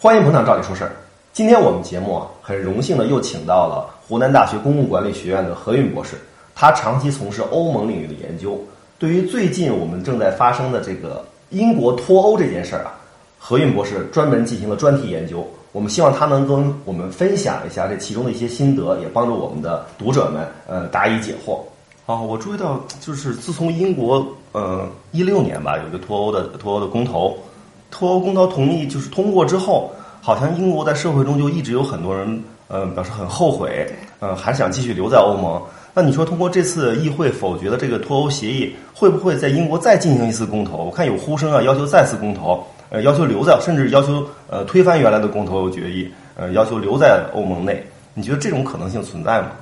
欢迎捧场，照理说事儿。今天我们节目啊，很荣幸的又请到了湖南大学公共管理学院的何运博士。他长期从事欧盟领域的研究，对于最近我们正在发生的这个英国脱欧这件事儿啊，何运博士专门进行了专题研究。我们希望他能跟我们分享一下这其中的一些心得，也帮助我们的读者们呃答疑解惑。啊，我注意到，就是自从英国呃一六年吧，有一个脱欧的脱欧的公投，脱欧公投同意就是通过之后。好像英国在社会中就一直有很多人，呃，表示很后悔，呃，还想继续留在欧盟。那你说，通过这次议会否决的这个脱欧协议，会不会在英国再进行一次公投？我看有呼声啊，要求再次公投，呃，要求留在，甚至要求呃推翻原来的公投决议，呃，要求留在欧盟内。你觉得这种可能性存在吗？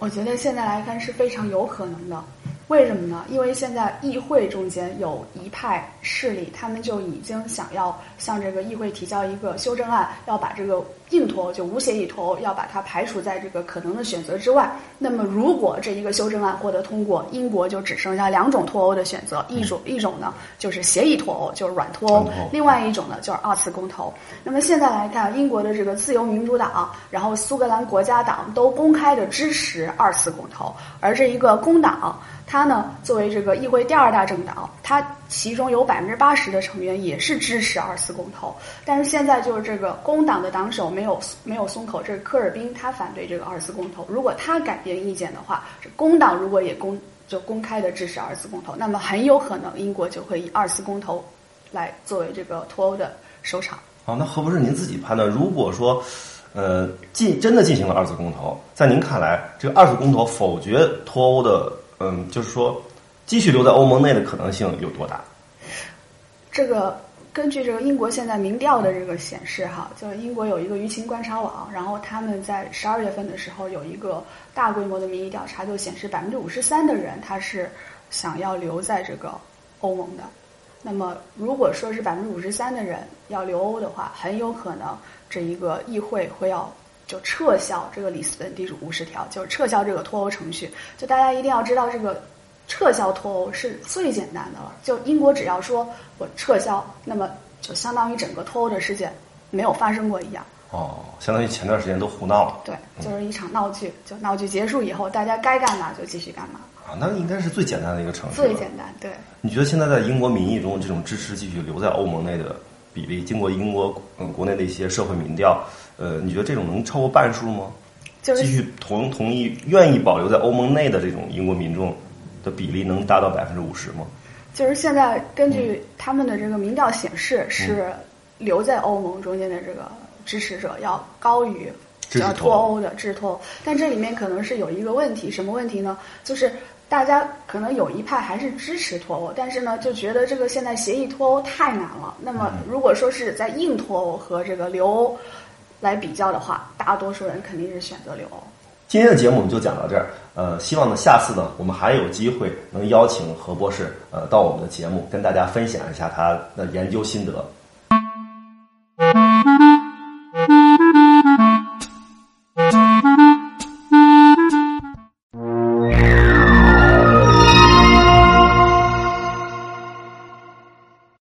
我觉得现在来看是非常有可能的。为什么呢？因为现在议会中间有一派势力，他们就已经想要向这个议会提交一个修正案，要把这个硬脱欧就无协议脱欧，要把它排除在这个可能的选择之外。那么，如果这一个修正案获得通过，英国就只剩下两种脱欧的选择：一种一种呢就是协议脱欧，就是软脱欧；另外一种呢就是二次公投。那么现在来看，英国的这个自由民主党，然后苏格兰国家党都公开的支持二次公投，而这一个工党。它呢，作为这个议会第二大政党，他其中有百分之八十的成员也是支持二次公投。但是现在就是这个工党的党首没有没有松口，这个科尔宾他反对这个二次公投。如果他改变意见的话，这工党如果也公就公开的支持二次公投，那么很有可能英国就会以二次公投来作为这个脱欧的收场。好，那何博士您自己判断，如果说呃进真的进行了二次公投，在您看来，这个二次公投否决脱欧的？嗯，就是说，继续留在欧盟内的可能性有多大？这个根据这个英国现在民调的这个显示，哈，就是英国有一个舆情观察网，然后他们在十二月份的时候有一个大规模的民意调查，就显示百分之五十三的人他是想要留在这个欧盟的。那么，如果说是百分之五十三的人要留欧的话，很有可能这一个议会会要。就撤销这个里斯本地主五十条，就是撤销这个脱欧程序。就大家一定要知道，这个撤销脱欧是最简单的了。就英国只要说我撤销，那么就相当于整个脱欧的事件没有发生过一样。哦，相当于前段时间都胡闹了。对，就是一场闹剧。就闹剧结束以后，大家该干嘛就继续干嘛。啊，那应该是最简单的一个程序。最简单，对。你觉得现在在英国民意中，这种支持继续留在欧盟内的比例，经过英国嗯国内的一些社会民调？呃，你觉得这种能超过半数吗？就是继续同同意愿意保留在欧盟内的这种英国民众的比例能达到百分之五十吗？就是现在根据他们的这个民调显示，是留在欧盟中间的这个支持者要高于要脱欧的支持脱欧。但这里面可能是有一个问题，什么问题呢？就是大家可能有一派还是支持脱欧，但是呢就觉得这个现在协议脱欧太难了。那么如果说是在硬脱欧和这个留欧。来比较的话，大多数人肯定是选择留欧。今天的节目我们就讲到这儿。呃希望呢下次呢我们还有机会能邀请何博士呃到我们的节目跟大家分享一下他的研究心得。